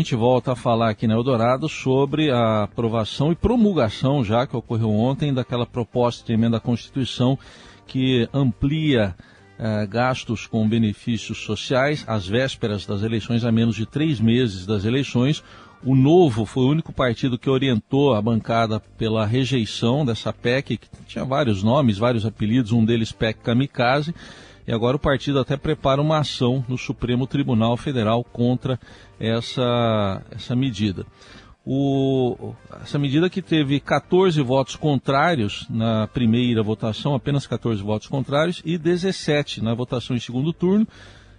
A gente volta a falar aqui na Eldorado sobre a aprovação e promulgação, já que ocorreu ontem, daquela proposta de emenda à Constituição que amplia eh, gastos com benefícios sociais às vésperas das eleições, a menos de três meses das eleições. O Novo foi o único partido que orientou a bancada pela rejeição dessa PEC, que tinha vários nomes, vários apelidos, um deles PEC Kamikaze. E agora o partido até prepara uma ação no Supremo Tribunal Federal contra essa, essa medida. O, essa medida que teve 14 votos contrários na primeira votação, apenas 14 votos contrários, e 17 na votação em segundo turno.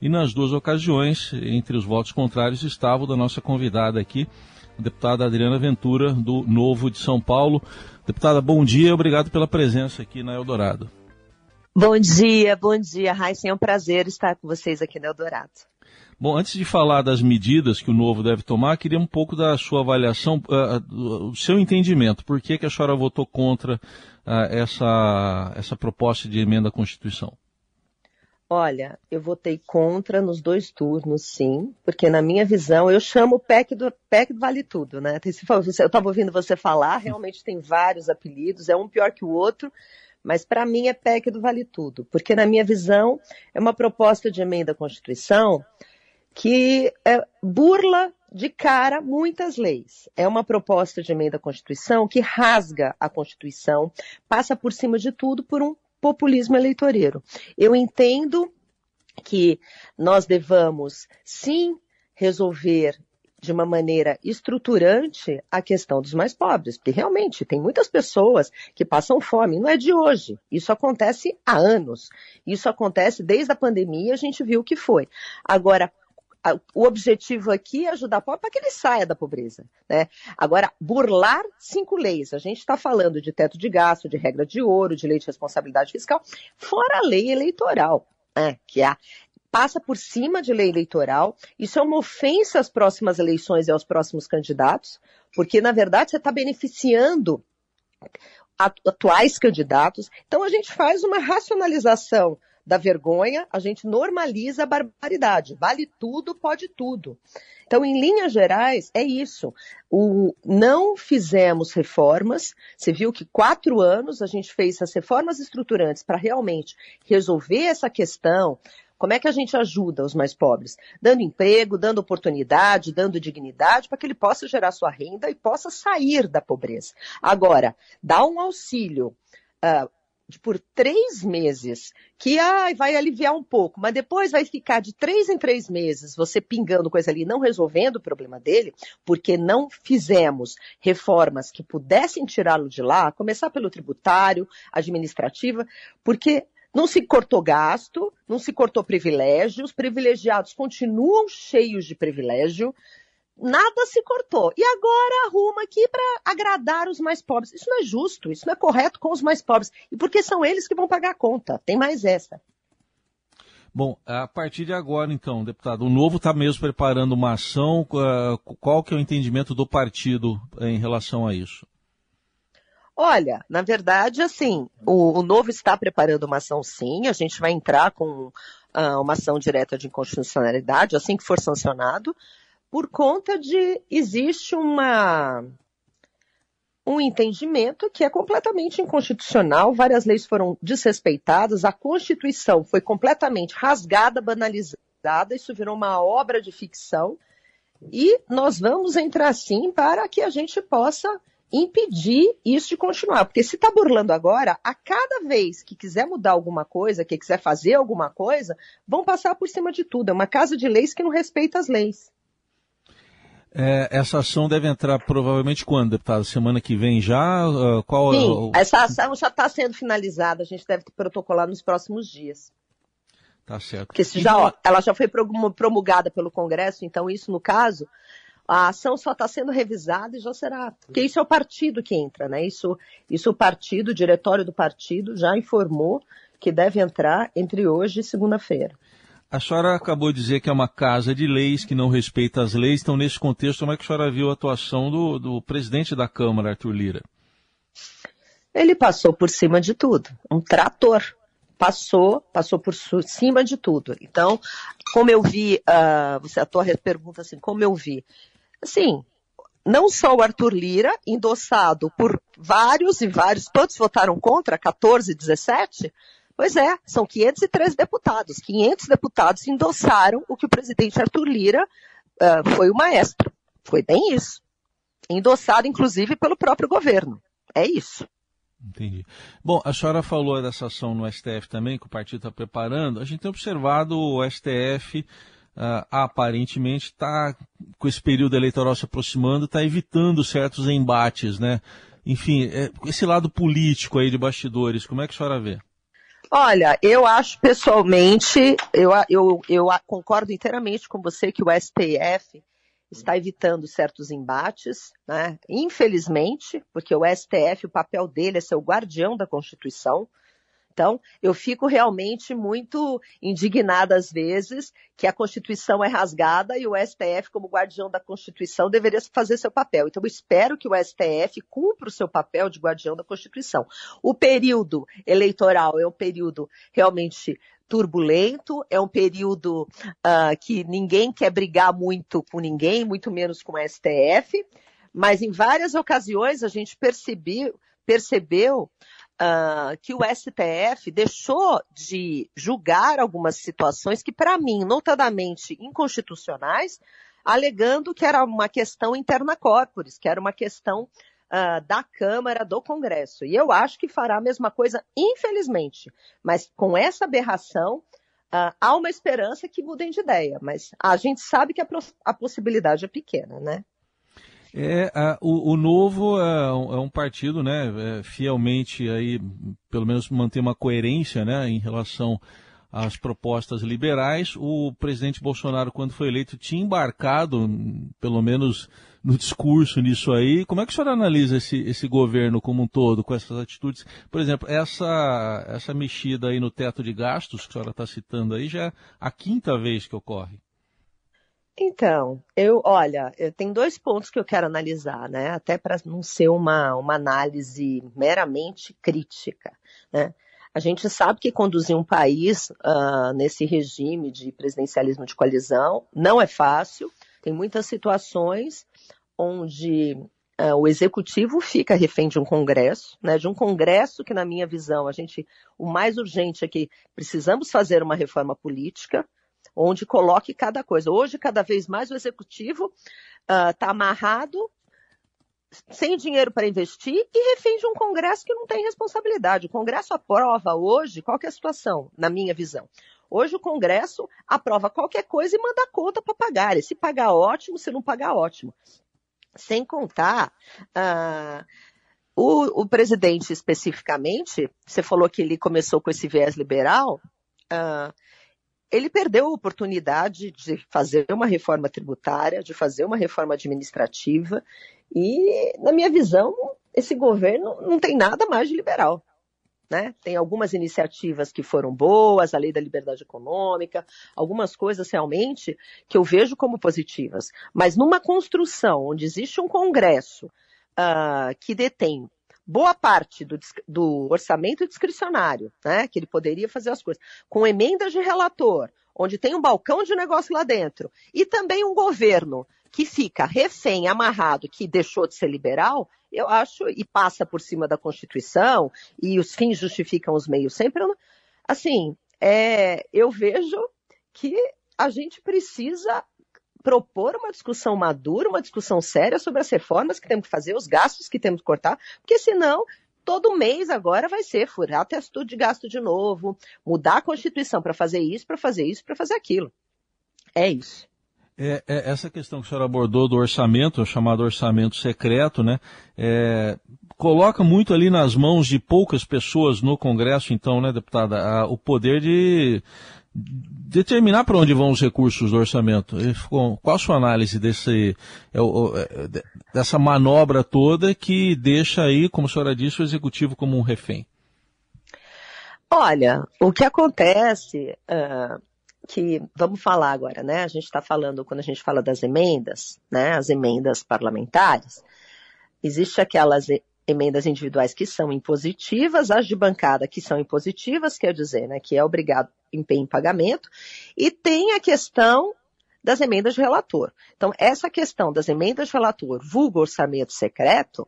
E nas duas ocasiões, entre os votos contrários, estava o da nossa convidada aqui, a deputada Adriana Ventura, do Novo de São Paulo. Deputada, bom dia obrigado pela presença aqui na Eldorado. Bom dia, bom dia, Raíssa. É um prazer estar com vocês aqui no Eldorado. Bom, antes de falar das medidas que o novo deve tomar, queria um pouco da sua avaliação, uh, o seu entendimento. Por que, que a senhora votou contra uh, essa, essa proposta de emenda à Constituição? Olha, eu votei contra nos dois turnos, sim, porque na minha visão, eu chamo o PEC do, PEC do Vale Tudo, né? Eu estava ouvindo você falar, realmente tem vários apelidos, é um pior que o outro, mas para mim é PEC do Vale Tudo, porque na minha visão é uma proposta de emenda à Constituição que é, burla de cara muitas leis. É uma proposta de emenda à Constituição que rasga a Constituição, passa por cima de tudo por um populismo eleitoreiro. Eu entendo que nós devamos sim resolver de uma maneira estruturante a questão dos mais pobres, porque realmente tem muitas pessoas que passam fome, não é de hoje, isso acontece há anos, isso acontece desde a pandemia, a gente viu o que foi. Agora, o objetivo aqui é ajudar o pobre para que ele saia da pobreza. Né? Agora, burlar cinco leis. A gente está falando de teto de gasto, de regra de ouro, de lei de responsabilidade fiscal, fora a lei eleitoral. Né? que é a, passa por cima de lei eleitoral. Isso é uma ofensa às próximas eleições e aos próximos candidatos, porque, na verdade, você está beneficiando atuais candidatos. Então, a gente faz uma racionalização da vergonha, a gente normaliza a barbaridade. Vale tudo, pode tudo. Então, em linhas gerais, é isso. O, não fizemos reformas. Você viu que quatro anos a gente fez as reformas estruturantes para realmente resolver essa questão, como é que a gente ajuda os mais pobres? Dando emprego, dando oportunidade, dando dignidade para que ele possa gerar sua renda e possa sair da pobreza. Agora, dá um auxílio uh, por três meses, que ah, vai aliviar um pouco, mas depois vai ficar de três em três meses você pingando coisa ali, não resolvendo o problema dele, porque não fizemos reformas que pudessem tirá-lo de lá, começar pelo tributário, administrativa, porque não se cortou gasto, não se cortou privilégio, os privilegiados continuam cheios de privilégio, nada se cortou. E agora arruma aqui para agradar os mais pobres. Isso não é justo, isso não é correto com os mais pobres. E porque são eles que vão pagar a conta. Tem mais essa. Bom, a partir de agora, então, deputado, o Novo está mesmo preparando uma ação. Qual que é o entendimento do partido em relação a isso? Olha, na verdade, assim, o, o Novo está preparando uma ação sim, a gente vai entrar com uh, uma ação direta de inconstitucionalidade, assim que for sancionado, por conta de existe uma um entendimento que é completamente inconstitucional, várias leis foram desrespeitadas, a Constituição foi completamente rasgada, banalizada, isso virou uma obra de ficção, e nós vamos entrar sim para que a gente possa impedir isso de continuar. Porque se está burlando agora, a cada vez que quiser mudar alguma coisa, que quiser fazer alguma coisa, vão passar por cima de tudo. É uma casa de leis que não respeita as leis. É, essa ação deve entrar provavelmente quando, deputado? Semana que vem já? Uh, qual Sim, essa ação já está sendo finalizada. A gente deve protocolar nos próximos dias. Tá certo. Porque já, ó, ela já foi promulgada pelo Congresso, então isso, no caso, a ação só está sendo revisada e já será. Porque isso é o partido que entra, né? Isso, isso o partido, o diretório do partido já informou que deve entrar entre hoje e segunda-feira. A senhora acabou de dizer que é uma casa de leis, que não respeita as leis. Então, nesse contexto, como é que a senhora viu a atuação do, do presidente da Câmara, Arthur Lira? Ele passou por cima de tudo. Um trator. Passou, passou por cima de tudo. Então, como eu vi, uh, você, a tua pergunta assim, como eu vi, assim, não só o Arthur Lira, endossado por vários e vários, quantos votaram contra? 14, 17? Pois é, são 513 deputados. 500 deputados endossaram o que o presidente Arthur Lira uh, foi o maestro. Foi bem isso. Endossado, inclusive, pelo próprio governo. É isso. Entendi. Bom, a senhora falou dessa ação no STF também, que o partido está preparando. A gente tem observado o STF, uh, aparentemente, está, com esse período eleitoral se aproximando, está evitando certos embates, né? Enfim, é, esse lado político aí de bastidores, como é que a senhora vê? Olha, eu acho pessoalmente, eu, eu, eu concordo inteiramente com você que o STF está evitando certos embates, né? infelizmente, porque o STF, o papel dele é ser o guardião da Constituição, então, eu fico realmente muito indignada às vezes que a Constituição é rasgada e o STF, como guardião da Constituição, deveria fazer seu papel. Então, eu espero que o STF cumpra o seu papel de guardião da Constituição. O período eleitoral é um período realmente turbulento, é um período uh, que ninguém quer brigar muito com ninguém, muito menos com o STF, mas em várias ocasiões a gente percebeu, percebeu uh, que o STF deixou de julgar algumas situações que, para mim, notadamente inconstitucionais, alegando que era uma questão interna corporis, que era uma questão uh, da Câmara, do Congresso. E eu acho que fará a mesma coisa, infelizmente. Mas com essa aberração, Uh, há uma esperança que mudem de ideia, mas a gente sabe que a, a possibilidade é pequena, né? É, a, o, o, Novo é um, é um partido, né, é, fielmente aí, pelo menos mantém uma coerência, né, em relação às propostas liberais. O presidente Bolsonaro, quando foi eleito, tinha embarcado, pelo menos no discurso nisso aí. Como é que o senhor analisa esse, esse governo como um todo, com essas atitudes? Por exemplo, essa, essa mexida aí no teto de gastos que a senhora está citando aí já é a quinta vez que ocorre. Então, eu, olha, eu tenho dois pontos que eu quero analisar, né? Até para não ser uma, uma análise meramente crítica, né? A gente sabe que conduzir um país uh, nesse regime de presidencialismo de coalizão não é fácil. Tem muitas situações onde uh, o executivo fica refém de um congresso, né? De um congresso que, na minha visão, a gente, o mais urgente é que precisamos fazer uma reforma política, onde coloque cada coisa. Hoje, cada vez mais, o executivo está ah, uh, amarrado, sem dinheiro para investir e refém de um Congresso que não tem responsabilidade. O Congresso aprova hoje, qual é a situação, na minha visão? Hoje o Congresso aprova qualquer coisa e manda conta para pagar. E se pagar, ótimo, se não pagar, ótimo. Sem contar. Uh, o, o, presidente especificamente, você falou que ele começou com esse viés liberal, uh, ele perdeu a oportunidade de fazer uma reforma tributária, de fazer uma reforma administrativa, e, na minha visão, esse governo não tem nada mais de liberal. Né? Tem algumas iniciativas que foram boas, a lei da liberdade econômica, algumas coisas realmente que eu vejo como positivas. Mas numa construção onde existe um Congresso uh, que detém boa parte do, do orçamento discricionário, né, que ele poderia fazer as coisas, com emendas de relator, onde tem um balcão de negócio lá dentro, e também um governo que fica refém, amarrado, que deixou de ser liberal, eu acho, e passa por cima da Constituição, e os fins justificam os meios sempre. Assim, é, eu vejo que a gente precisa propor uma discussão madura, uma discussão séria sobre as reformas que temos que fazer, os gastos que temos que cortar, porque senão todo mês agora vai ser furar teto de gasto de novo, mudar a Constituição para fazer isso, para fazer isso, para fazer aquilo. É isso. É, é, essa questão que o senhor abordou do orçamento, o chamado orçamento secreto, né? É, coloca muito ali nas mãos de poucas pessoas no Congresso, então, né, deputada, a, o poder de determinar para onde vão os recursos do orçamento. Qual a sua análise desse, é, é, dessa manobra toda que deixa aí, como a senhora disse, o executivo como um refém? Olha, o que acontece, uh, que vamos falar agora, né? A gente está falando quando a gente fala das emendas, né? As emendas parlamentares. Existe aquelas emendas individuais que são impositivas, as de bancada que são impositivas, quer dizer, né, que é obrigado em, pagamento, e tem a questão das emendas de relator. Então, essa questão das emendas de relator, vulgo orçamento secreto,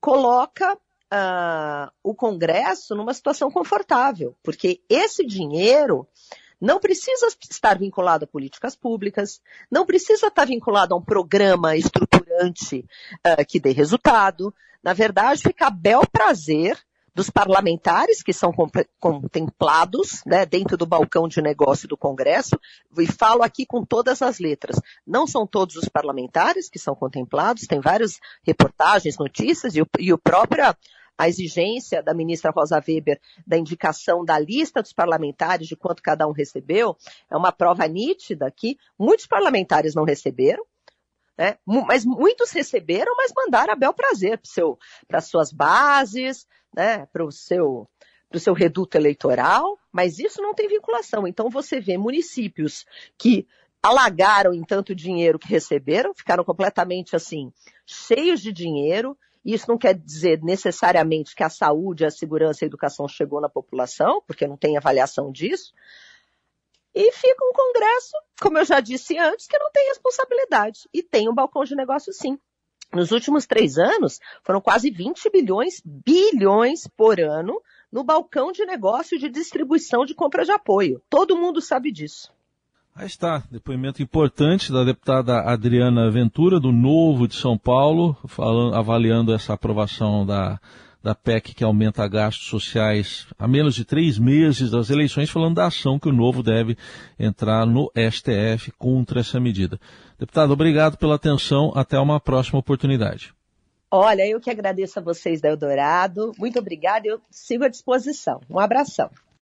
coloca uh, o Congresso numa situação confortável, porque esse dinheiro não precisa estar vinculado a políticas públicas, não precisa estar vinculado a um programa estruturante uh, que dê resultado. Na verdade, fica a bel prazer dos parlamentares que são contemplados né, dentro do balcão de negócio do Congresso, e falo aqui com todas as letras. Não são todos os parlamentares que são contemplados, tem várias reportagens, notícias, e o, e o próprio a exigência da ministra Rosa Weber da indicação da lista dos parlamentares de quanto cada um recebeu, é uma prova nítida que muitos parlamentares não receberam, né? Mas muitos receberam, mas mandaram a bel prazer para suas bases, né? para o seu, seu reduto eleitoral, mas isso não tem vinculação. Então você vê municípios que alagaram em tanto dinheiro que receberam, ficaram completamente assim, cheios de dinheiro. Isso não quer dizer necessariamente que a saúde, a segurança e a educação chegou na população, porque não tem avaliação disso, e fica um Congresso, como eu já disse antes, que não tem responsabilidade. E tem um balcão de negócio sim. Nos últimos três anos, foram quase 20 bilhões, bilhões por ano, no balcão de negócio de distribuição de compra de apoio. Todo mundo sabe disso. Aí está, depoimento importante da deputada Adriana Ventura, do Novo de São Paulo, falando, avaliando essa aprovação da da PEC que aumenta gastos sociais a menos de três meses das eleições, falando da ação que o Novo deve entrar no STF contra essa medida. Deputado, obrigado pela atenção. Até uma próxima oportunidade. Olha, eu que agradeço a vocês da Eldorado. Muito obrigada. Eu sigo à disposição. Um abração.